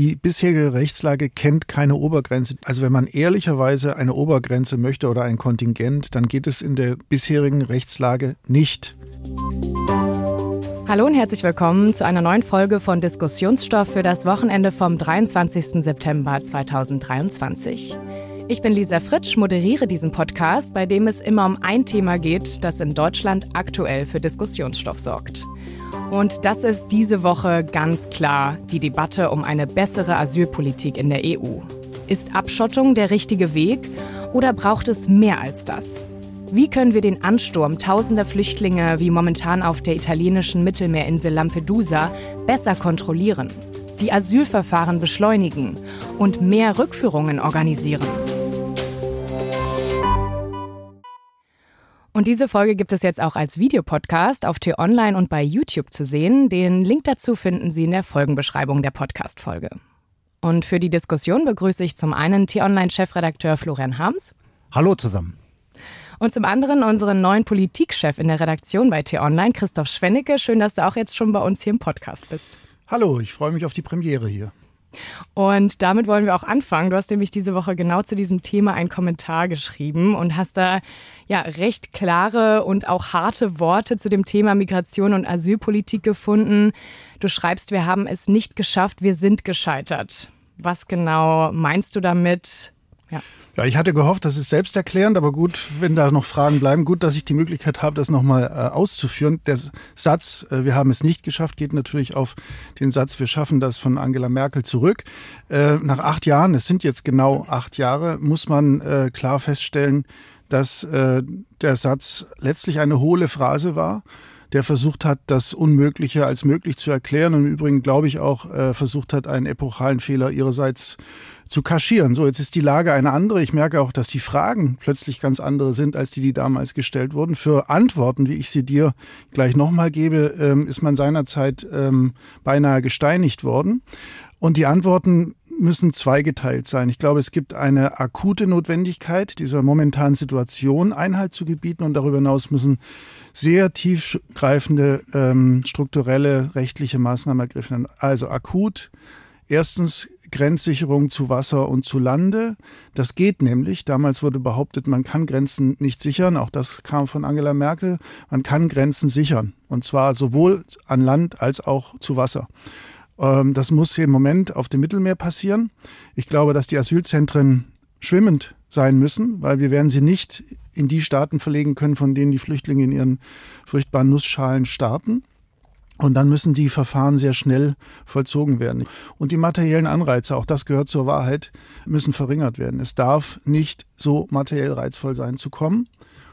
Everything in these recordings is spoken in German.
Die bisherige Rechtslage kennt keine Obergrenze. Also wenn man ehrlicherweise eine Obergrenze möchte oder ein Kontingent, dann geht es in der bisherigen Rechtslage nicht. Hallo und herzlich willkommen zu einer neuen Folge von Diskussionsstoff für das Wochenende vom 23. September 2023. Ich bin Lisa Fritsch, moderiere diesen Podcast, bei dem es immer um ein Thema geht, das in Deutschland aktuell für Diskussionsstoff sorgt. Und das ist diese Woche ganz klar die Debatte um eine bessere Asylpolitik in der EU. Ist Abschottung der richtige Weg oder braucht es mehr als das? Wie können wir den Ansturm tausender Flüchtlinge wie momentan auf der italienischen Mittelmeerinsel Lampedusa besser kontrollieren, die Asylverfahren beschleunigen und mehr Rückführungen organisieren? Und diese Folge gibt es jetzt auch als Videopodcast auf T-Online und bei YouTube zu sehen. Den Link dazu finden Sie in der Folgenbeschreibung der Podcast-Folge. Und für die Diskussion begrüße ich zum einen T-Online-Chefredakteur Florian Harms. Hallo zusammen. Und zum anderen unseren neuen Politikchef in der Redaktion bei T-Online, Christoph Schwennecke. Schön, dass du auch jetzt schon bei uns hier im Podcast bist. Hallo, ich freue mich auf die Premiere hier. Und damit wollen wir auch anfangen. Du hast nämlich diese Woche genau zu diesem Thema einen Kommentar geschrieben und hast da ja recht klare und auch harte Worte zu dem Thema Migration und Asylpolitik gefunden. Du schreibst, wir haben es nicht geschafft, wir sind gescheitert. Was genau meinst du damit? Ja. ja, ich hatte gehofft, das ist selbsterklärend, aber gut, wenn da noch Fragen bleiben, gut, dass ich die Möglichkeit habe, das nochmal äh, auszuführen. Der Satz, äh, wir haben es nicht geschafft, geht natürlich auf den Satz, wir schaffen das von Angela Merkel zurück. Äh, nach acht Jahren, es sind jetzt genau acht Jahre, muss man äh, klar feststellen, dass äh, der Satz letztlich eine hohle Phrase war der versucht hat, das Unmögliche als möglich zu erklären und im Übrigen, glaube ich, auch äh, versucht hat, einen epochalen Fehler ihrerseits zu kaschieren. So, jetzt ist die Lage eine andere. Ich merke auch, dass die Fragen plötzlich ganz andere sind, als die, die damals gestellt wurden. Für Antworten, wie ich sie dir gleich nochmal gebe, ähm, ist man seinerzeit ähm, beinahe gesteinigt worden. Und die Antworten müssen zweigeteilt sein. Ich glaube, es gibt eine akute Notwendigkeit, dieser momentanen Situation Einhalt zu gebieten und darüber hinaus müssen sehr tiefgreifende ähm, strukturelle rechtliche Maßnahmen ergriffen werden. Also akut. Erstens Grenzsicherung zu Wasser und zu Lande. Das geht nämlich. Damals wurde behauptet, man kann Grenzen nicht sichern. Auch das kam von Angela Merkel. Man kann Grenzen sichern. Und zwar sowohl an Land als auch zu Wasser. Ähm, das muss im Moment auf dem Mittelmeer passieren. Ich glaube, dass die Asylzentren schwimmend sein müssen, weil wir werden sie nicht in die Staaten verlegen können, von denen die Flüchtlinge in ihren furchtbaren Nussschalen starten. Und dann müssen die Verfahren sehr schnell vollzogen werden. Und die materiellen Anreize, auch das gehört zur Wahrheit, müssen verringert werden. Es darf nicht so materiell reizvoll sein zu kommen.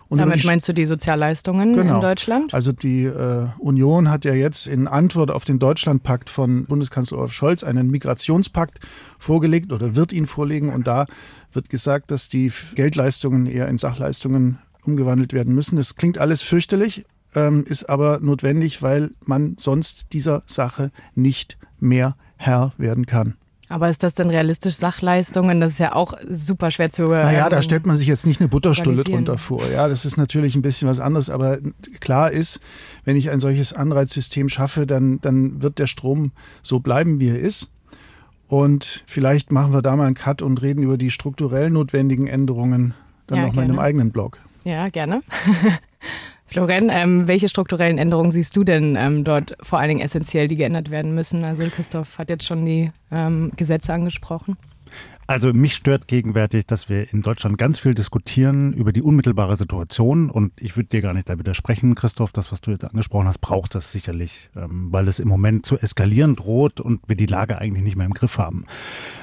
Und Damit meinst du die Sozialleistungen genau. in Deutschland? Also die äh, Union hat ja jetzt in Antwort auf den Deutschlandpakt von Bundeskanzler Olaf Scholz einen Migrationspakt vorgelegt oder wird ihn vorlegen. Und da wird gesagt, dass die Geldleistungen eher in Sachleistungen umgewandelt werden müssen. Das klingt alles fürchterlich, ähm, ist aber notwendig, weil man sonst dieser Sache nicht mehr Herr werden kann. Aber ist das denn realistisch Sachleistungen? Das ist ja auch super schwer zu. Naja, ähm, da stellt man sich jetzt nicht eine Butterstulle drunter vor. Ja, das ist natürlich ein bisschen was anderes. Aber klar ist, wenn ich ein solches Anreizsystem schaffe, dann, dann wird der Strom so bleiben, wie er ist. Und vielleicht machen wir da mal einen Cut und reden über die strukturell notwendigen Änderungen dann ja, nochmal in einem eigenen Blog. Ja, gerne. Floren, ähm, welche strukturellen Änderungen siehst du denn ähm, dort vor allen Dingen essentiell, die geändert werden müssen? Also Christoph hat jetzt schon die ähm, Gesetze angesprochen. Also mich stört gegenwärtig, dass wir in Deutschland ganz viel diskutieren über die unmittelbare Situation und ich würde dir gar nicht da widersprechen, Christoph, das, was du jetzt angesprochen hast, braucht das sicherlich, ähm, weil es im Moment zu eskalieren droht und wir die Lage eigentlich nicht mehr im Griff haben.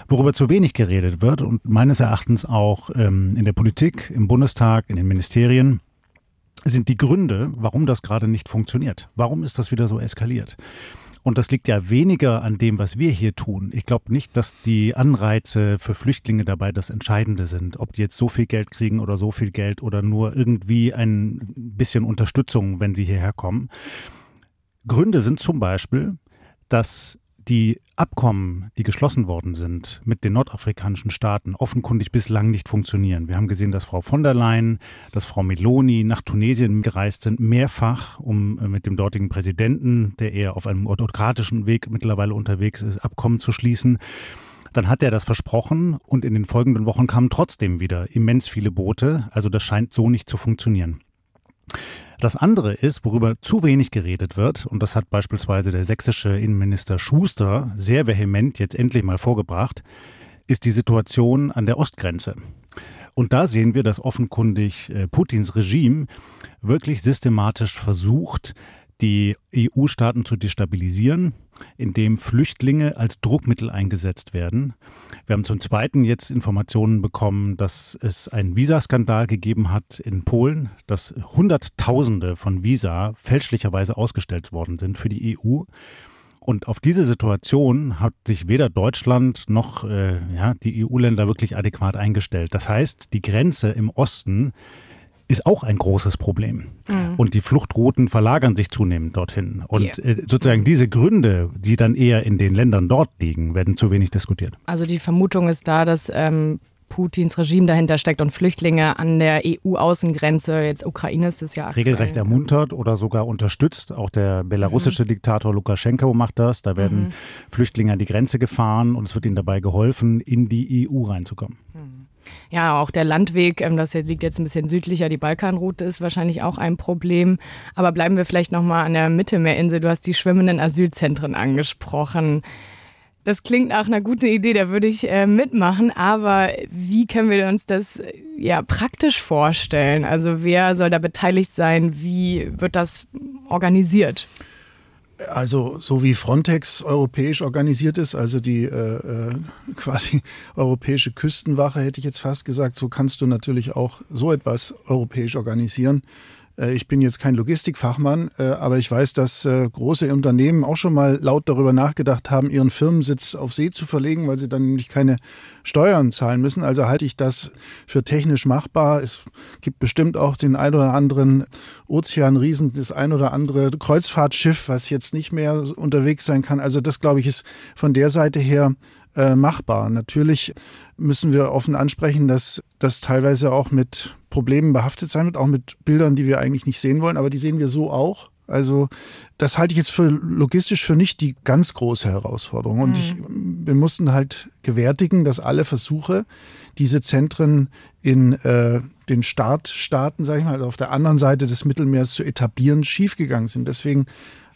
Worüber zu wenig geredet wird und meines Erachtens auch ähm, in der Politik, im Bundestag, in den Ministerien, sind die Gründe, warum das gerade nicht funktioniert. Warum ist das wieder so eskaliert? Und das liegt ja weniger an dem, was wir hier tun. Ich glaube nicht, dass die Anreize für Flüchtlinge dabei das Entscheidende sind. Ob die jetzt so viel Geld kriegen oder so viel Geld oder nur irgendwie ein bisschen Unterstützung, wenn sie hierher kommen. Gründe sind zum Beispiel, dass die Abkommen, die geschlossen worden sind mit den nordafrikanischen Staaten, offenkundig bislang nicht funktionieren. Wir haben gesehen, dass Frau von der Leyen, dass Frau Meloni nach Tunesien gereist sind, mehrfach, um äh, mit dem dortigen Präsidenten, der eher auf einem autokratischen Weg mittlerweile unterwegs ist, Abkommen zu schließen. Dann hat er das versprochen und in den folgenden Wochen kamen trotzdem wieder immens viele Boote. Also das scheint so nicht zu funktionieren. Das andere ist, worüber zu wenig geredet wird, und das hat beispielsweise der sächsische Innenminister Schuster sehr vehement jetzt endlich mal vorgebracht, ist die Situation an der Ostgrenze. Und da sehen wir, dass offenkundig äh, Putins Regime wirklich systematisch versucht, die EU-Staaten zu destabilisieren, indem Flüchtlinge als Druckmittel eingesetzt werden. Wir haben zum Zweiten jetzt Informationen bekommen, dass es einen Visaskandal gegeben hat in Polen, dass Hunderttausende von Visa fälschlicherweise ausgestellt worden sind für die EU. Und auf diese Situation hat sich weder Deutschland noch äh, ja, die EU-Länder wirklich adäquat eingestellt. Das heißt, die Grenze im Osten ist auch ein großes Problem. Mhm. Und die Fluchtrouten verlagern sich zunehmend dorthin. Und yeah. sozusagen diese Gründe, die dann eher in den Ländern dort liegen, werden zu wenig diskutiert. Also die Vermutung ist da, dass ähm, Putins Regime dahinter steckt und Flüchtlinge an der EU-Außengrenze, jetzt Ukraine ist es ja aktuell. regelrecht ermuntert oder sogar unterstützt. Auch der belarussische mhm. Diktator Lukaschenko macht das. Da werden mhm. Flüchtlinge an die Grenze gefahren und es wird ihnen dabei geholfen, in die EU reinzukommen. Mhm. Ja, auch der Landweg, ähm, das liegt jetzt ein bisschen südlicher, die Balkanroute ist wahrscheinlich auch ein Problem. Aber bleiben wir vielleicht nochmal an der Mittelmeerinsel. Du hast die schwimmenden Asylzentren angesprochen. Das klingt nach einer guten Idee, da würde ich äh, mitmachen. Aber wie können wir uns das ja praktisch vorstellen? Also wer soll da beteiligt sein? Wie wird das organisiert? Also so wie Frontex europäisch organisiert ist, also die äh, äh, quasi europäische Küstenwache, hätte ich jetzt fast gesagt, so kannst du natürlich auch so etwas europäisch organisieren. Äh, ich bin jetzt kein Logistikfachmann, äh, aber ich weiß, dass äh, große Unternehmen auch schon mal laut darüber nachgedacht haben, ihren Firmensitz auf See zu verlegen, weil sie dann nämlich keine Steuern zahlen müssen. Also halte ich das für technisch machbar. Es gibt bestimmt auch den ein oder anderen Ozeanriesen, das ein oder andere Kreuzfahrtschiff, was jetzt nicht mehr unterwegs sein kann. Also das, glaube ich, ist von der Seite her machbar. Natürlich müssen wir offen ansprechen, dass das teilweise auch mit Problemen behaftet sein wird, auch mit Bildern, die wir eigentlich nicht sehen wollen, aber die sehen wir so auch. Also das halte ich jetzt für logistisch für nicht die ganz große Herausforderung. Und mhm. ich, wir mussten halt gewärtigen, dass alle Versuche, diese Zentren in äh, den Startstaaten, sage ich mal, also auf der anderen Seite des Mittelmeers zu etablieren, schiefgegangen sind. Deswegen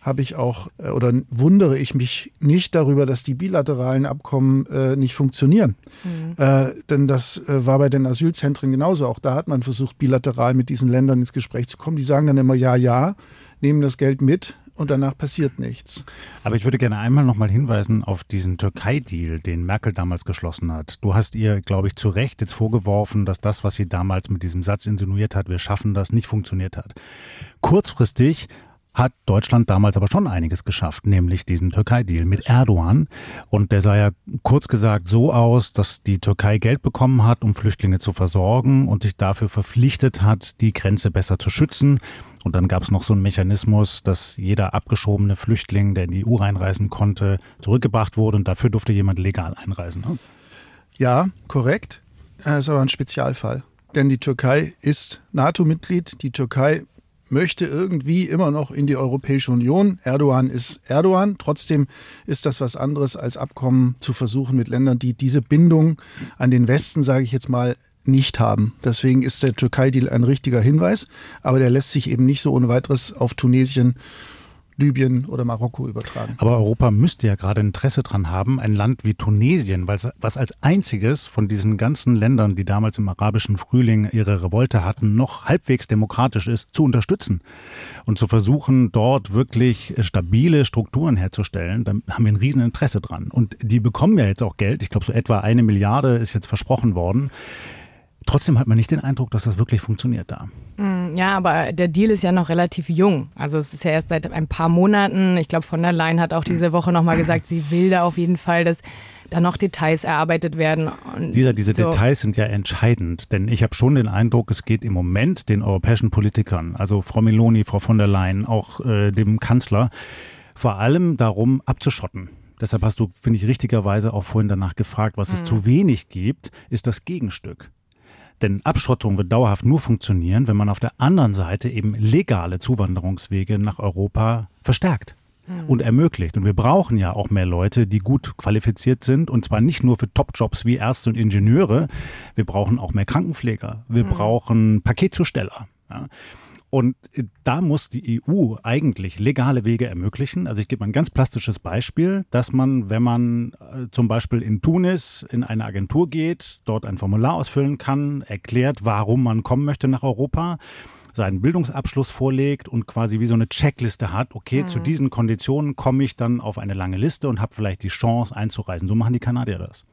habe ich auch äh, oder wundere ich mich nicht darüber, dass die bilateralen Abkommen äh, nicht funktionieren. Mhm. Äh, denn das äh, war bei den Asylzentren genauso. Auch da hat man versucht, bilateral mit diesen Ländern ins Gespräch zu kommen. Die sagen dann immer ja, ja, nehmen das Geld mit, und danach passiert nichts. Aber ich würde gerne einmal noch mal hinweisen auf diesen Türkei-Deal, den Merkel damals geschlossen hat. Du hast ihr, glaube ich, zu Recht jetzt vorgeworfen, dass das, was sie damals mit diesem Satz insinuiert hat, wir schaffen das, nicht funktioniert hat. Kurzfristig hat Deutschland damals aber schon einiges geschafft, nämlich diesen Türkei-Deal mit Erdogan. Und der sah ja kurz gesagt so aus, dass die Türkei Geld bekommen hat, um Flüchtlinge zu versorgen und sich dafür verpflichtet hat, die Grenze besser zu schützen. Und dann gab es noch so einen Mechanismus, dass jeder abgeschobene Flüchtling, der in die EU reinreisen konnte, zurückgebracht wurde und dafür durfte jemand legal einreisen. Ne? Ja, korrekt. Das ist aber ein Spezialfall. Denn die Türkei ist NATO-Mitglied. Die Türkei möchte irgendwie immer noch in die Europäische Union. Erdogan ist Erdogan. Trotzdem ist das was anderes als Abkommen zu versuchen mit Ländern, die diese Bindung an den Westen, sage ich jetzt mal, nicht haben. Deswegen ist der Türkei-Deal ein richtiger Hinweis, aber der lässt sich eben nicht so ohne weiteres auf Tunesien Libyen oder Marokko übertragen. Aber Europa müsste ja gerade Interesse dran haben, ein Land wie Tunesien, was als einziges von diesen ganzen Ländern, die damals im arabischen Frühling ihre Revolte hatten, noch halbwegs demokratisch ist, zu unterstützen und zu versuchen, dort wirklich stabile Strukturen herzustellen. Da haben wir ein Rieseninteresse dran. Und die bekommen ja jetzt auch Geld. Ich glaube, so etwa eine Milliarde ist jetzt versprochen worden. Trotzdem hat man nicht den Eindruck, dass das wirklich funktioniert da. Mm, ja, aber der Deal ist ja noch relativ jung. Also es ist ja erst seit ein paar Monaten. Ich glaube, von der Leyen hat auch diese Woche nochmal gesagt, sie will da auf jeden Fall, dass da noch Details erarbeitet werden. Lisa, diese so. Details sind ja entscheidend, denn ich habe schon den Eindruck, es geht im Moment den europäischen Politikern, also Frau Meloni, Frau von der Leyen, auch äh, dem Kanzler, vor allem darum abzuschotten Deshalb hast du, finde ich, richtigerweise auch vorhin danach gefragt, was mhm. es zu wenig gibt, ist das Gegenstück. Denn Abschottung wird dauerhaft nur funktionieren, wenn man auf der anderen Seite eben legale Zuwanderungswege nach Europa verstärkt mhm. und ermöglicht. Und wir brauchen ja auch mehr Leute, die gut qualifiziert sind und zwar nicht nur für Top-Jobs wie Ärzte und Ingenieure. Wir brauchen auch mehr Krankenpfleger. Wir mhm. brauchen Paketzusteller. Ja. Und da muss die EU eigentlich legale Wege ermöglichen. Also ich gebe mal ein ganz plastisches Beispiel, dass man, wenn man äh, zum Beispiel in Tunis in eine Agentur geht, dort ein Formular ausfüllen kann, erklärt, warum man kommen möchte nach Europa, seinen Bildungsabschluss vorlegt und quasi wie so eine Checkliste hat, okay, mhm. zu diesen Konditionen komme ich dann auf eine lange Liste und habe vielleicht die Chance einzureisen. So machen die Kanadier das.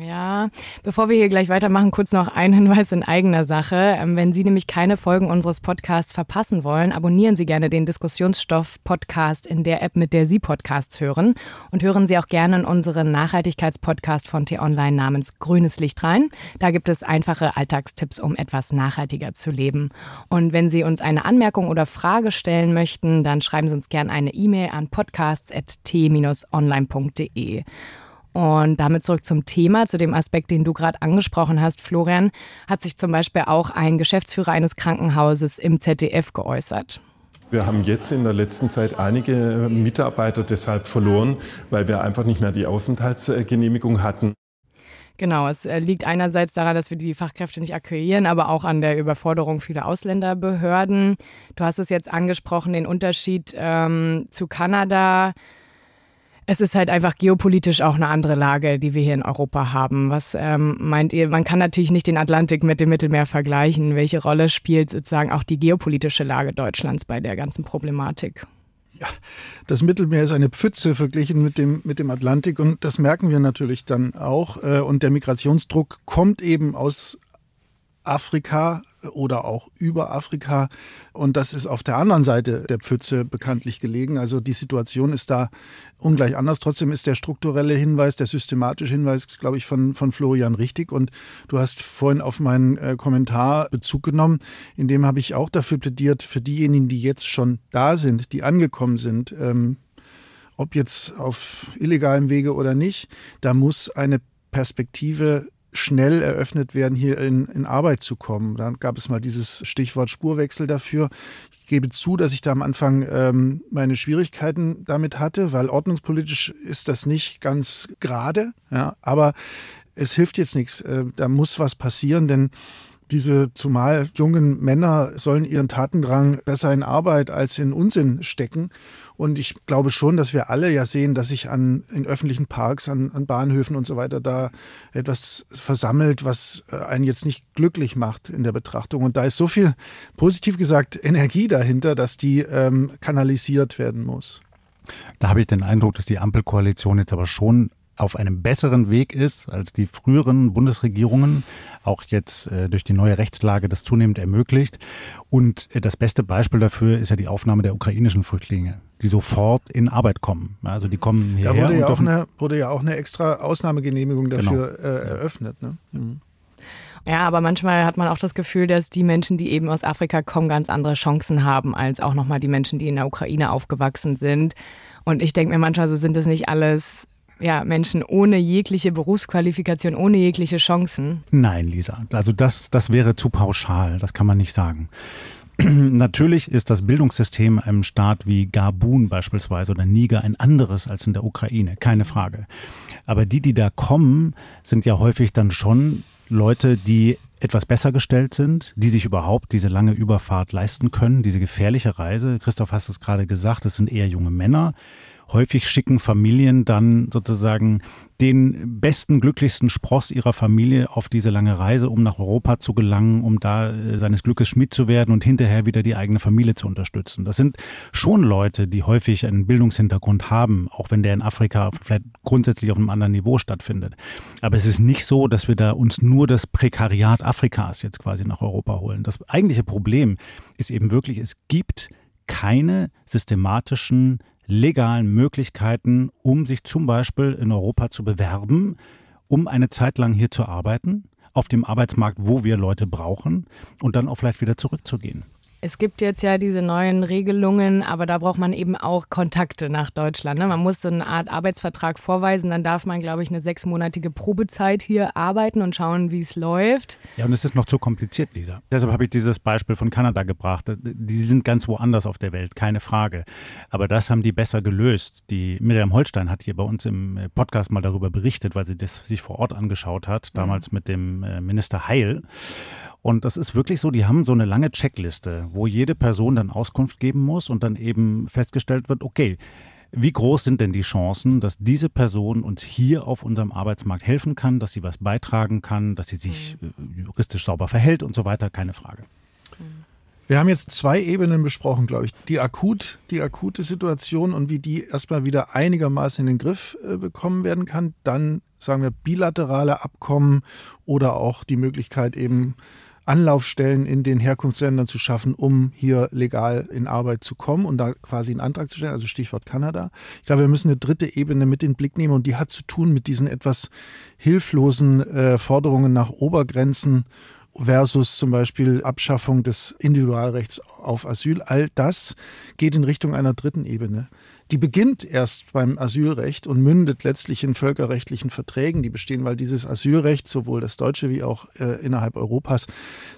Ja, bevor wir hier gleich weitermachen, kurz noch ein Hinweis in eigener Sache. Ähm, wenn Sie nämlich keine Folgen unseres Podcasts verpassen wollen, abonnieren Sie gerne den Diskussionsstoff-Podcast in der App, mit der Sie Podcasts hören. Und hören Sie auch gerne in unseren Nachhaltigkeitspodcast von T-Online namens Grünes Licht rein. Da gibt es einfache Alltagstipps, um etwas nachhaltiger zu leben. Und wenn Sie uns eine Anmerkung oder Frage stellen möchten, dann schreiben Sie uns gerne eine E-Mail an podcasts.t-online.de. Und damit zurück zum Thema, zu dem Aspekt, den du gerade angesprochen hast, Florian, hat sich zum Beispiel auch ein Geschäftsführer eines Krankenhauses im ZDF geäußert. Wir haben jetzt in der letzten Zeit einige Mitarbeiter deshalb verloren, weil wir einfach nicht mehr die Aufenthaltsgenehmigung hatten. Genau, es äh, liegt einerseits daran, dass wir die Fachkräfte nicht akquirieren, aber auch an der Überforderung vieler Ausländerbehörden. Du hast es jetzt angesprochen, den Unterschied ähm, zu Kanada es ist halt einfach geopolitisch auch eine andere Lage, die wir hier in Europa haben. Was ähm, meint ihr? Man kann natürlich nicht den Atlantik mit dem Mittelmeer vergleichen. Welche Rolle spielt sozusagen auch die geopolitische Lage Deutschlands bei der ganzen Problematik? Ja, das Mittelmeer ist eine Pfütze verglichen mit dem, mit dem Atlantik und das merken wir natürlich dann auch. Äh, und der Migrationsdruck kommt eben aus Afrika oder auch über Afrika. Und das ist auf der anderen Seite der Pfütze bekanntlich gelegen. Also die Situation ist da ungleich anders. Trotzdem ist der strukturelle Hinweis, der systematische Hinweis, glaube ich, von, von Florian richtig. Und du hast vorhin auf meinen äh, Kommentar Bezug genommen. In dem habe ich auch dafür plädiert, für diejenigen, die jetzt schon da sind, die angekommen sind, ähm, ob jetzt auf illegalem Wege oder nicht, da muss eine Perspektive schnell eröffnet werden, hier in, in Arbeit zu kommen. Dann gab es mal dieses Stichwort Spurwechsel dafür. Ich gebe zu, dass ich da am Anfang ähm, meine Schwierigkeiten damit hatte, weil ordnungspolitisch ist das nicht ganz gerade. Ja, aber es hilft jetzt nichts. Äh, da muss was passieren, denn diese zumal jungen Männer sollen ihren Tatendrang besser in Arbeit als in Unsinn stecken. Und ich glaube schon, dass wir alle ja sehen, dass sich an, in öffentlichen Parks, an, an Bahnhöfen und so weiter da etwas versammelt, was äh, einen jetzt nicht glücklich macht in der Betrachtung. Und da ist so viel, positiv gesagt, Energie dahinter, dass die ähm, kanalisiert werden muss. Da habe ich den Eindruck, dass die Ampelkoalition jetzt aber schon auf einem besseren Weg ist als die früheren Bundesregierungen, auch jetzt äh, durch die neue Rechtslage das zunehmend ermöglicht. Und äh, das beste Beispiel dafür ist ja die Aufnahme der ukrainischen Flüchtlinge, die sofort in Arbeit kommen. Also die kommen hierher. Da wurde ja, auch eine, wurde ja auch eine extra Ausnahmegenehmigung dafür genau. äh, eröffnet. Ne? Mhm. Ja, aber manchmal hat man auch das Gefühl, dass die Menschen, die eben aus Afrika kommen, ganz andere Chancen haben als auch nochmal die Menschen, die in der Ukraine aufgewachsen sind. Und ich denke mir manchmal, so sind das nicht alles ja, Menschen ohne jegliche Berufsqualifikation, ohne jegliche Chancen. Nein, Lisa. Also das, das wäre zu pauschal. Das kann man nicht sagen. Natürlich ist das Bildungssystem einem Staat wie Gabun beispielsweise oder Niger ein anderes als in der Ukraine, keine Frage. Aber die, die da kommen, sind ja häufig dann schon Leute, die etwas besser gestellt sind, die sich überhaupt diese lange Überfahrt leisten können, diese gefährliche Reise. Christoph hast es gerade gesagt, es sind eher junge Männer häufig schicken Familien dann sozusagen den besten, glücklichsten Spross ihrer Familie auf diese lange Reise, um nach Europa zu gelangen, um da äh, seines Glückes Schmied zu werden und hinterher wieder die eigene Familie zu unterstützen. Das sind schon Leute, die häufig einen Bildungshintergrund haben, auch wenn der in Afrika vielleicht grundsätzlich auf einem anderen Niveau stattfindet. Aber es ist nicht so, dass wir da uns nur das Prekariat Afrikas jetzt quasi nach Europa holen. Das eigentliche Problem ist eben wirklich, es gibt keine systematischen legalen Möglichkeiten, um sich zum Beispiel in Europa zu bewerben, um eine Zeit lang hier zu arbeiten, auf dem Arbeitsmarkt, wo wir Leute brauchen und dann auch vielleicht wieder zurückzugehen. Es gibt jetzt ja diese neuen Regelungen, aber da braucht man eben auch Kontakte nach Deutschland. Ne? Man muss so eine Art Arbeitsvertrag vorweisen, dann darf man, glaube ich, eine sechsmonatige Probezeit hier arbeiten und schauen, wie es läuft. Ja, und es ist noch zu kompliziert, Lisa. Deshalb habe ich dieses Beispiel von Kanada gebracht. Die sind ganz woanders auf der Welt, keine Frage. Aber das haben die besser gelöst. Die Miriam Holstein hat hier bei uns im Podcast mal darüber berichtet, weil sie das sich vor Ort angeschaut hat, damals mit dem äh, Minister Heil. Und das ist wirklich so, die haben so eine lange Checkliste, wo jede Person dann Auskunft geben muss und dann eben festgestellt wird, okay, wie groß sind denn die Chancen, dass diese Person uns hier auf unserem Arbeitsmarkt helfen kann, dass sie was beitragen kann, dass sie sich mhm. juristisch sauber verhält und so weiter? Keine Frage. Wir haben jetzt zwei Ebenen besprochen, glaube ich. Die akut, die akute Situation und wie die erstmal wieder einigermaßen in den Griff äh, bekommen werden kann. Dann sagen wir bilaterale Abkommen oder auch die Möglichkeit eben Anlaufstellen in den Herkunftsländern zu schaffen, um hier legal in Arbeit zu kommen und da quasi einen Antrag zu stellen, also Stichwort Kanada. Ich glaube, wir müssen eine dritte Ebene mit in den Blick nehmen und die hat zu tun mit diesen etwas hilflosen äh, Forderungen nach Obergrenzen versus zum Beispiel Abschaffung des Individualrechts auf Asyl. All das geht in Richtung einer dritten Ebene. Die beginnt erst beim Asylrecht und mündet letztlich in völkerrechtlichen Verträgen, die bestehen, weil dieses Asylrecht, sowohl das deutsche wie auch äh, innerhalb Europas,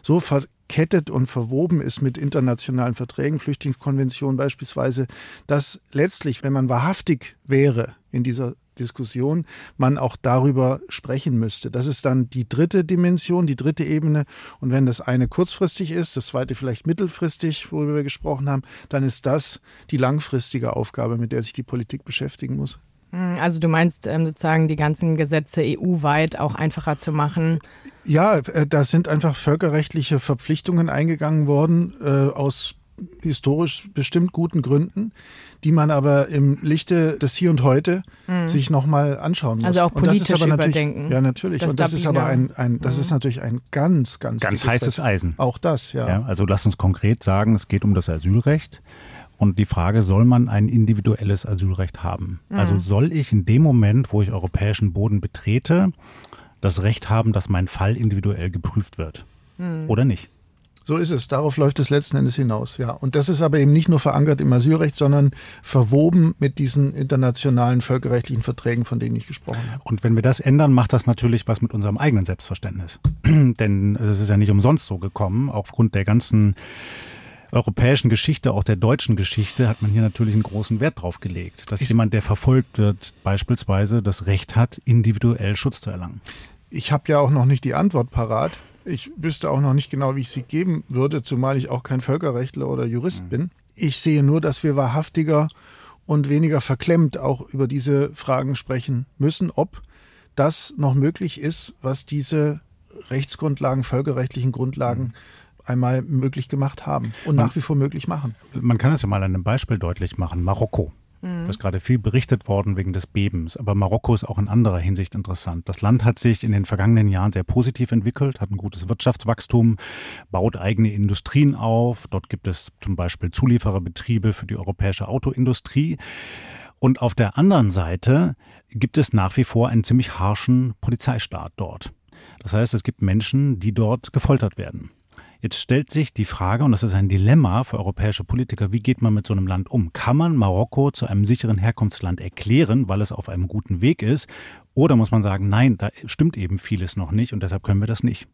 so verkettet und verwoben ist mit internationalen Verträgen, Flüchtlingskonventionen beispielsweise, dass letztlich, wenn man wahrhaftig wäre in dieser Diskussion man auch darüber sprechen müsste. Das ist dann die dritte Dimension, die dritte Ebene. Und wenn das eine kurzfristig ist, das zweite vielleicht mittelfristig, worüber wir gesprochen haben, dann ist das die langfristige Aufgabe, mit der sich die Politik beschäftigen muss. Hm, also du meinst ähm, sozusagen die ganzen Gesetze EU-weit auch einfacher zu machen? Ja, äh, da sind einfach völkerrechtliche Verpflichtungen eingegangen worden äh, aus historisch bestimmt guten Gründen, die man aber im Lichte des Hier und Heute mhm. sich nochmal anschauen muss. Also auch politisch und das ist aber überdenken. Ja, natürlich. Das und das ist aber ein, ein das mhm. ist natürlich ein ganz, ganz, ganz heißes Bett. Eisen. Auch das, ja. ja. Also lass uns konkret sagen, es geht um das Asylrecht. Und die Frage, soll man ein individuelles Asylrecht haben? Mhm. Also soll ich in dem Moment, wo ich europäischen Boden betrete, das Recht haben, dass mein Fall individuell geprüft wird? Mhm. Oder nicht? So ist es. Darauf läuft es letzten Endes hinaus, ja. Und das ist aber eben nicht nur verankert im Asylrecht, sondern verwoben mit diesen internationalen völkerrechtlichen Verträgen, von denen ich gesprochen habe. Und wenn wir das ändern, macht das natürlich was mit unserem eigenen Selbstverständnis. Denn es ist ja nicht umsonst so gekommen, aufgrund der ganzen europäischen Geschichte, auch der deutschen Geschichte, hat man hier natürlich einen großen Wert drauf gelegt, dass ich jemand, der verfolgt wird, beispielsweise das Recht hat, individuell Schutz zu erlangen. Ich habe ja auch noch nicht die Antwort parat. Ich wüsste auch noch nicht genau, wie ich sie geben würde, zumal ich auch kein Völkerrechtler oder Jurist mhm. bin. Ich sehe nur, dass wir wahrhaftiger und weniger verklemmt auch über diese Fragen sprechen müssen, ob das noch möglich ist, was diese Rechtsgrundlagen, völkerrechtlichen Grundlagen mhm. einmal möglich gemacht haben und man, nach wie vor möglich machen. Man kann es ja mal an einem Beispiel deutlich machen. Marokko. Mhm. Da ist gerade viel berichtet worden wegen des Bebens. Aber Marokko ist auch in anderer Hinsicht interessant. Das Land hat sich in den vergangenen Jahren sehr positiv entwickelt, hat ein gutes Wirtschaftswachstum, baut eigene Industrien auf. Dort gibt es zum Beispiel Zuliefererbetriebe für die europäische Autoindustrie. Und auf der anderen Seite gibt es nach wie vor einen ziemlich harschen Polizeistaat dort. Das heißt, es gibt Menschen, die dort gefoltert werden. Jetzt stellt sich die Frage, und das ist ein Dilemma für europäische Politiker, wie geht man mit so einem Land um? Kann man Marokko zu einem sicheren Herkunftsland erklären, weil es auf einem guten Weg ist? Oder muss man sagen, nein, da stimmt eben vieles noch nicht und deshalb können wir das nicht?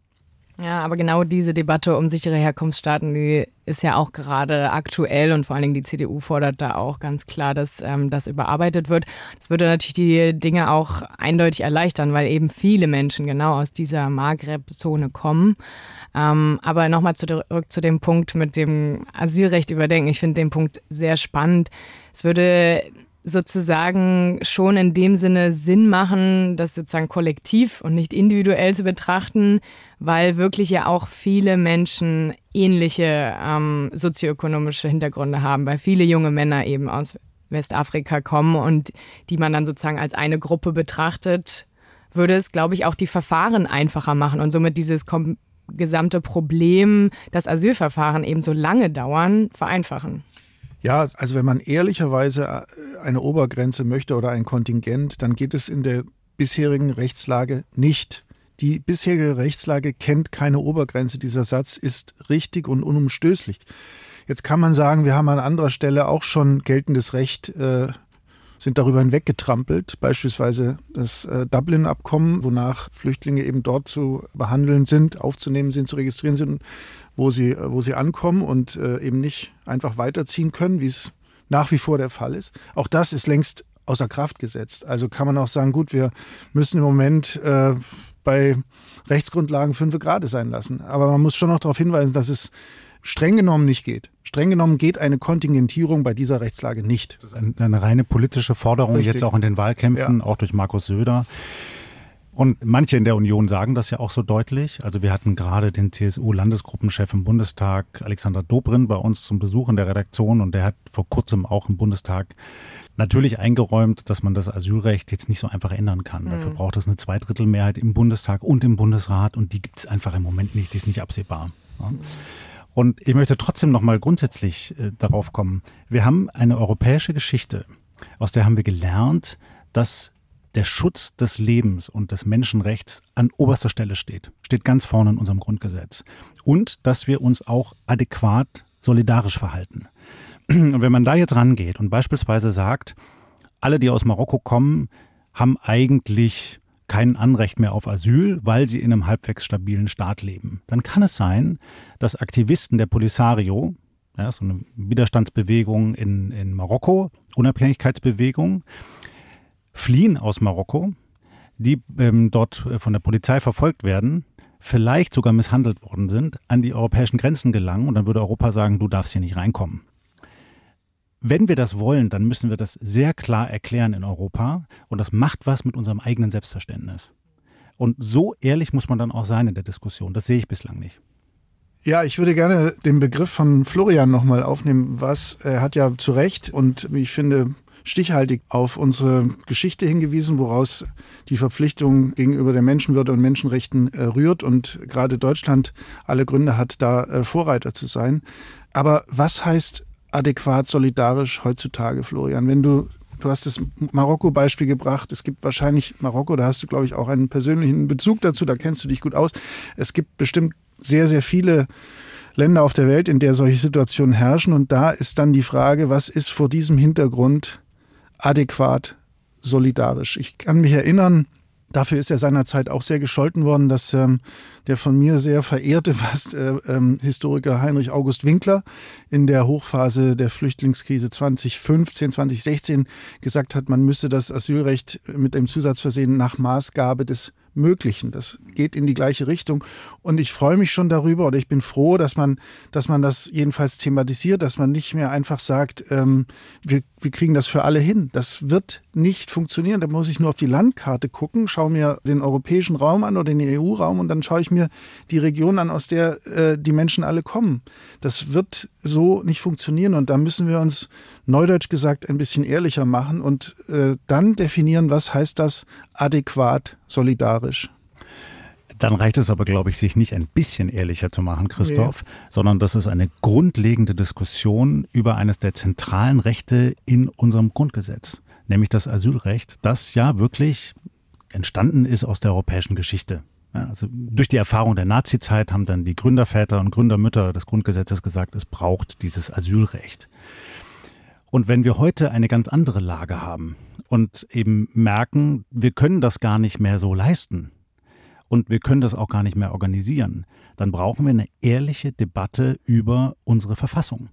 Ja, aber genau diese Debatte um sichere Herkunftsstaaten, die ist ja auch gerade aktuell und vor allen Dingen die CDU fordert da auch ganz klar, dass ähm, das überarbeitet wird. Das würde natürlich die Dinge auch eindeutig erleichtern, weil eben viele Menschen genau aus dieser Maghreb-Zone kommen. Ähm, aber nochmal zurück zu dem Punkt mit dem Asylrecht überdenken. Ich finde den Punkt sehr spannend. Es würde sozusagen schon in dem Sinne Sinn machen, das sozusagen kollektiv und nicht individuell zu betrachten, weil wirklich ja auch viele Menschen ähnliche ähm, sozioökonomische Hintergründe haben, weil viele junge Männer eben aus Westafrika kommen und die man dann sozusagen als eine Gruppe betrachtet, würde es, glaube ich, auch die Verfahren einfacher machen und somit dieses gesamte Problem, das Asylverfahren eben so lange dauern, vereinfachen. Ja, also wenn man ehrlicherweise äh, eine Obergrenze möchte oder ein Kontingent, dann geht es in der bisherigen Rechtslage nicht. Die bisherige Rechtslage kennt keine Obergrenze. Dieser Satz ist richtig und unumstößlich. Jetzt kann man sagen, wir haben an anderer Stelle auch schon geltendes Recht äh, sind darüber hinweggetrampelt. Beispielsweise das äh, Dublin-Abkommen, wonach Flüchtlinge eben dort zu behandeln sind, aufzunehmen sind, zu registrieren sind, wo sie, wo sie ankommen und äh, eben nicht einfach weiterziehen können, wie es nach wie vor der Fall ist. Auch das ist längst außer Kraft gesetzt. Also kann man auch sagen, gut, wir müssen im Moment äh, bei Rechtsgrundlagen fünf Grad sein lassen. Aber man muss schon noch darauf hinweisen, dass es streng genommen nicht geht. Streng genommen geht eine Kontingentierung bei dieser Rechtslage nicht. Das ist eine, eine reine politische Forderung, Richtig. jetzt auch in den Wahlkämpfen, ja. auch durch Markus Söder. Und manche in der Union sagen das ja auch so deutlich. Also wir hatten gerade den CSU-Landesgruppenchef im Bundestag, Alexander Dobrin, bei uns zum Besuch in der Redaktion und der hat vor kurzem auch im Bundestag natürlich eingeräumt, dass man das Asylrecht jetzt nicht so einfach ändern kann. Mhm. Dafür braucht es eine Zweidrittelmehrheit im Bundestag und im Bundesrat und die gibt es einfach im Moment nicht, die ist nicht absehbar. Ja. Und ich möchte trotzdem nochmal grundsätzlich äh, darauf kommen. Wir haben eine europäische Geschichte, aus der haben wir gelernt, dass der Schutz des Lebens und des Menschenrechts an oberster Stelle steht, steht ganz vorne in unserem Grundgesetz. Und dass wir uns auch adäquat solidarisch verhalten. Und wenn man da jetzt rangeht und beispielsweise sagt, alle, die aus Marokko kommen, haben eigentlich kein Anrecht mehr auf Asyl, weil sie in einem halbwegs stabilen Staat leben. Dann kann es sein, dass Aktivisten der Polisario, ja, so eine Widerstandsbewegung in, in Marokko, Unabhängigkeitsbewegung, fliehen aus Marokko, die ähm, dort äh, von der Polizei verfolgt werden, vielleicht sogar misshandelt worden sind, an die europäischen Grenzen gelangen und dann würde Europa sagen, du darfst hier nicht reinkommen. Wenn wir das wollen, dann müssen wir das sehr klar erklären in Europa und das macht was mit unserem eigenen Selbstverständnis. Und so ehrlich muss man dann auch sein in der Diskussion. Das sehe ich bislang nicht. Ja, ich würde gerne den Begriff von Florian nochmal aufnehmen. Was er hat ja zu Recht und wie ich finde stichhaltig auf unsere Geschichte hingewiesen, woraus die Verpflichtung gegenüber der Menschenwürde und Menschenrechten äh, rührt und gerade Deutschland alle Gründe hat, da äh, Vorreiter zu sein. Aber was heißt adäquat solidarisch heutzutage, Florian? Wenn du Du hast das Marokko-Beispiel gebracht. Es gibt wahrscheinlich Marokko, da hast du, glaube ich, auch einen persönlichen Bezug dazu, da kennst du dich gut aus. Es gibt bestimmt sehr, sehr viele Länder auf der Welt, in der solche Situationen herrschen. Und da ist dann die Frage, was ist vor diesem Hintergrund adäquat solidarisch? Ich kann mich erinnern, Dafür ist er seinerzeit auch sehr gescholten worden, dass ähm, der von mir sehr verehrte fast äh, ähm, Historiker Heinrich August Winkler in der Hochphase der Flüchtlingskrise 2015, 2016 gesagt hat, man müsse das Asylrecht mit dem Zusatz versehen nach Maßgabe des Möglichen. Das geht in die gleiche Richtung. Und ich freue mich schon darüber oder ich bin froh, dass man, dass man das jedenfalls thematisiert, dass man nicht mehr einfach sagt, ähm, wir, wir kriegen das für alle hin. Das wird nicht funktionieren. Da muss ich nur auf die Landkarte gucken, schaue mir den europäischen Raum an oder den EU-Raum und dann schaue ich mir die Region an, aus der äh, die Menschen alle kommen. Das wird so nicht funktionieren und da müssen wir uns neudeutsch gesagt ein bisschen ehrlicher machen und äh, dann definieren, was heißt das adäquat solidarisch. Dann reicht es aber, glaube ich, sich nicht ein bisschen ehrlicher zu machen, Christoph, nee. sondern das ist eine grundlegende Diskussion über eines der zentralen Rechte in unserem Grundgesetz, nämlich das Asylrecht, das ja wirklich entstanden ist aus der europäischen Geschichte. Also durch die Erfahrung der Nazizeit haben dann die Gründerväter und Gründermütter des Grundgesetzes gesagt, es braucht dieses Asylrecht. Und wenn wir heute eine ganz andere Lage haben und eben merken, wir können das gar nicht mehr so leisten und wir können das auch gar nicht mehr organisieren, dann brauchen wir eine ehrliche Debatte über unsere Verfassung.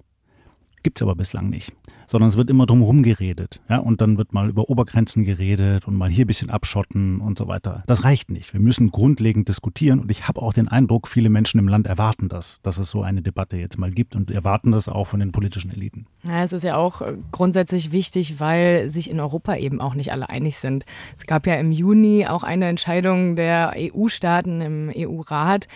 Gibt es aber bislang nicht. Sondern es wird immer drum geredet. Ja, und dann wird mal über Obergrenzen geredet und mal hier ein bisschen abschotten und so weiter. Das reicht nicht. Wir müssen grundlegend diskutieren. Und ich habe auch den Eindruck, viele Menschen im Land erwarten das, dass es so eine Debatte jetzt mal gibt und erwarten das auch von den politischen Eliten. Ja, es ist ja auch äh, grundsätzlich wichtig, weil sich in Europa eben auch nicht alle einig sind. Es gab ja im Juni auch eine Entscheidung der EU-Staaten im EU-Rat.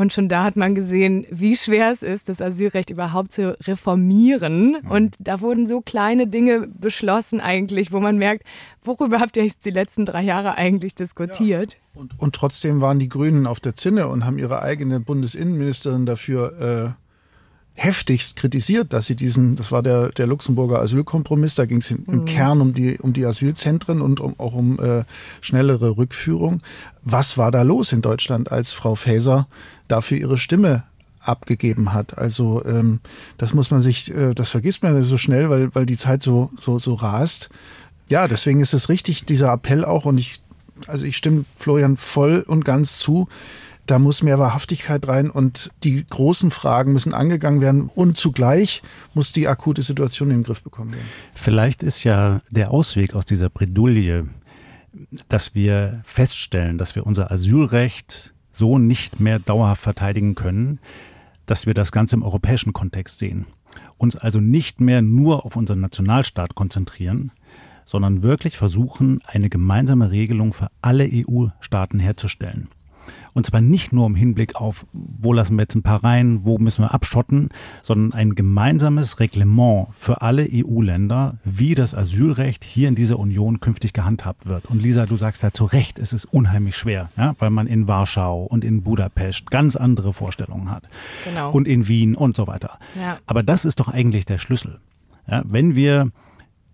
Und schon da hat man gesehen, wie schwer es ist, das Asylrecht überhaupt zu reformieren. Und da wurden so kleine Dinge beschlossen eigentlich, wo man merkt, worüber habt ihr jetzt die letzten drei Jahre eigentlich diskutiert? Ja. Und, und, trotzdem waren die Grünen auf der Zinne und haben ihre eigene Bundesinnenministerin dafür heftigst kritisiert, dass sie diesen, das war der, der Luxemburger Asylkompromiss, da ging es im mhm. Kern um die, um die Asylzentren und um, auch um äh, schnellere Rückführung. Was war da los in Deutschland, als Frau Faeser dafür ihre Stimme abgegeben hat. Also ähm, das muss man sich, äh, das vergisst man so schnell, weil, weil die Zeit so, so, so rast. Ja, deswegen ist es richtig, dieser Appell auch, und ich, also ich stimme Florian voll und ganz zu, da muss mehr Wahrhaftigkeit rein und die großen Fragen müssen angegangen werden und zugleich muss die akute Situation in den Griff bekommen werden. Vielleicht ist ja der Ausweg aus dieser Bredouille, dass wir feststellen, dass wir unser Asylrecht so nicht mehr dauerhaft verteidigen können, dass wir das Ganze im europäischen Kontext sehen. Uns also nicht mehr nur auf unseren Nationalstaat konzentrieren, sondern wirklich versuchen, eine gemeinsame Regelung für alle EU-Staaten herzustellen. Und zwar nicht nur im Hinblick auf, wo lassen wir jetzt ein paar rein, wo müssen wir abschotten, sondern ein gemeinsames Reglement für alle EU-Länder, wie das Asylrecht hier in dieser Union künftig gehandhabt wird. Und Lisa, du sagst ja zu Recht, es ist unheimlich schwer, ja, weil man in Warschau und in Budapest ganz andere Vorstellungen hat. Genau. Und in Wien und so weiter. Ja. Aber das ist doch eigentlich der Schlüssel. Ja, wenn wir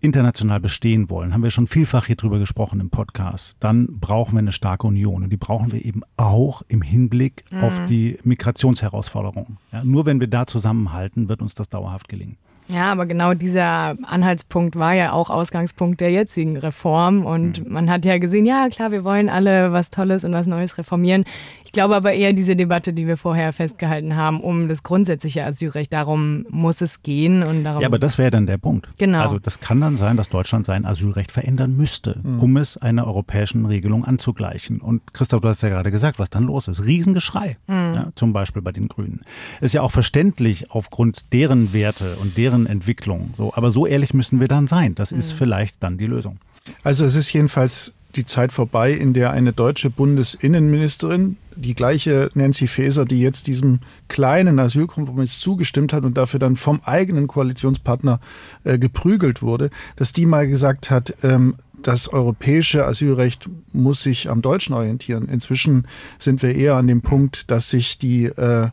international bestehen wollen, haben wir schon vielfach hier drüber gesprochen im Podcast, dann brauchen wir eine starke Union. Und die brauchen wir eben auch im Hinblick mhm. auf die Migrationsherausforderungen. Ja, nur wenn wir da zusammenhalten, wird uns das dauerhaft gelingen. Ja, aber genau dieser Anhaltspunkt war ja auch Ausgangspunkt der jetzigen Reform. Und mhm. man hat ja gesehen, ja klar, wir wollen alle was Tolles und was Neues reformieren. Ich glaube aber eher diese Debatte, die wir vorher festgehalten haben, um das grundsätzliche Asylrecht. Darum muss es gehen. Und darum ja, aber das wäre dann der Punkt. Genau. Also das kann dann sein, dass Deutschland sein Asylrecht verändern müsste, mhm. um es einer europäischen Regelung anzugleichen. Und Christoph, du hast ja gerade gesagt, was dann los ist. Riesengeschrei, mhm. ja, zum Beispiel bei den Grünen. Ist ja auch verständlich aufgrund deren Werte und deren deren Entwicklung. So, aber so ehrlich müssen wir dann sein. Das ist mhm. vielleicht dann die Lösung. Also es ist jedenfalls die Zeit vorbei, in der eine deutsche Bundesinnenministerin, die gleiche Nancy Faeser, die jetzt diesem kleinen Asylkompromiss zugestimmt hat und dafür dann vom eigenen Koalitionspartner äh, geprügelt wurde, dass die mal gesagt hat, ähm, das europäische Asylrecht muss sich am deutschen orientieren. Inzwischen sind wir eher an dem Punkt, dass sich die äh,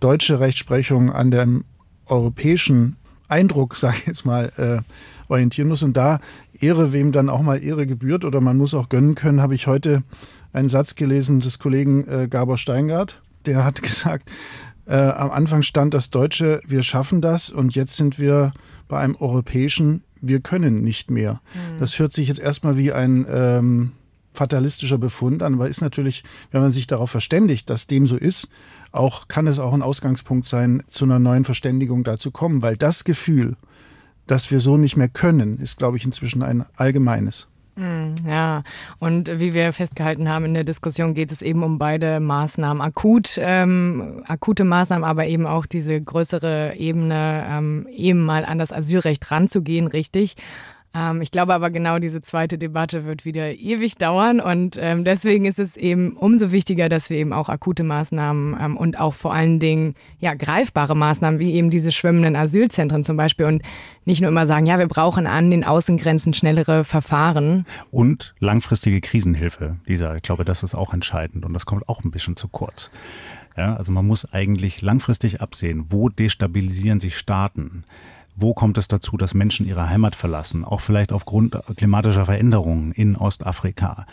deutsche Rechtsprechung an dem europäischen Eindruck, sage ich jetzt mal, äh, orientieren muss. Und da Ehre, wem dann auch mal Ehre gebührt oder man muss auch gönnen können, habe ich heute einen Satz gelesen des Kollegen äh, Gabor Steingart. Der hat gesagt, äh, am Anfang stand das Deutsche, wir schaffen das und jetzt sind wir bei einem europäischen, wir können nicht mehr. Mhm. Das hört sich jetzt erstmal wie ein ähm, fatalistischer Befund an, aber ist natürlich, wenn man sich darauf verständigt, dass dem so ist, auch kann es auch ein Ausgangspunkt sein, zu einer neuen Verständigung dazu kommen, weil das Gefühl, dass wir so nicht mehr können, ist, glaube ich, inzwischen ein allgemeines. Hm, ja, und wie wir festgehalten haben in der Diskussion, geht es eben um beide Maßnahmen. Akut, ähm, akute Maßnahmen, aber eben auch diese größere Ebene, ähm, eben mal an das Asylrecht ranzugehen, richtig. Ähm, ich glaube aber genau diese zweite Debatte wird wieder ewig dauern und ähm, deswegen ist es eben umso wichtiger, dass wir eben auch akute Maßnahmen ähm, und auch vor allen Dingen ja greifbare Maßnahmen wie eben diese schwimmenden Asylzentren zum Beispiel und nicht nur immer sagen, ja, wir brauchen an den Außengrenzen schnellere Verfahren. Und langfristige Krisenhilfe, Lisa. Ich glaube, das ist auch entscheidend und das kommt auch ein bisschen zu kurz. Ja, also man muss eigentlich langfristig absehen, wo destabilisieren sich Staaten wo kommt es dazu, dass Menschen ihre Heimat verlassen, auch vielleicht aufgrund klimatischer Veränderungen in Ostafrika?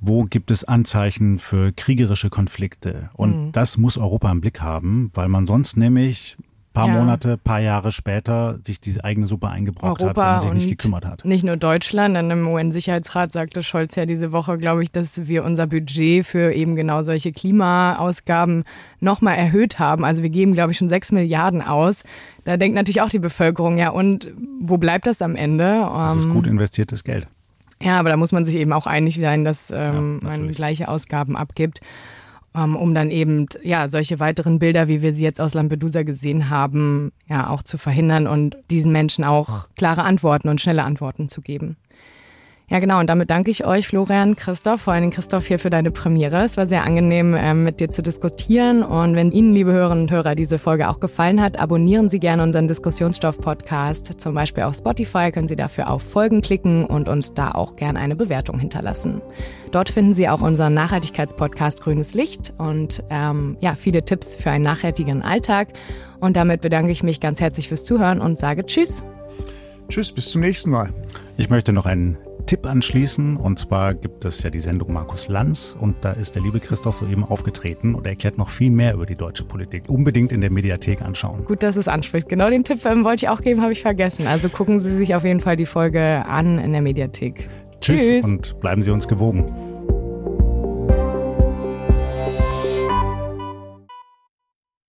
Wo gibt es Anzeichen für kriegerische Konflikte? Und mhm. das muss Europa im Blick haben, weil man sonst nämlich paar ja. Monate, paar Jahre später sich diese eigene Suppe eingebrockt Europa hat und sich nicht gekümmert hat. Nicht nur Deutschland, denn im UN-Sicherheitsrat sagte Scholz ja diese Woche, glaube ich, dass wir unser Budget für eben genau solche Klimaausgaben nochmal erhöht haben. Also wir geben, glaube ich, schon sechs Milliarden aus. Da denkt natürlich auch die Bevölkerung, ja, und wo bleibt das am Ende? Das ist ähm, gut investiertes Geld. Ja, aber da muss man sich eben auch einig sein, dass ähm, ja, man gleiche Ausgaben abgibt. Ähm, um dann eben ja solche weiteren Bilder, wie wir sie jetzt aus Lampedusa gesehen haben, ja auch zu verhindern und diesen Menschen auch klare Antworten und schnelle Antworten zu geben. Ja, genau. Und damit danke ich euch, Florian, Christoph, vor allem Christoph hier für deine Premiere. Es war sehr angenehm, ähm, mit dir zu diskutieren. Und wenn Ihnen, liebe Hörerinnen und Hörer, diese Folge auch gefallen hat, abonnieren Sie gerne unseren Diskussionsstoff-Podcast. Zum Beispiel auf Spotify können Sie dafür auf Folgen klicken und uns da auch gerne eine Bewertung hinterlassen. Dort finden Sie auch unseren Nachhaltigkeitspodcast Grünes Licht und ähm, ja, viele Tipps für einen nachhaltigen Alltag. Und damit bedanke ich mich ganz herzlich fürs Zuhören und sage Tschüss. Tschüss, bis zum nächsten Mal. Ich möchte noch einen Tipp anschließen. Und zwar gibt es ja die Sendung Markus Lanz und da ist der liebe Christoph soeben aufgetreten und erklärt noch viel mehr über die deutsche Politik. Unbedingt in der Mediathek anschauen. Gut, dass es anspricht. Genau den Tipp ähm, wollte ich auch geben, habe ich vergessen. Also gucken Sie sich auf jeden Fall die Folge an in der Mediathek. Tschüss, Tschüss. und bleiben Sie uns gewogen.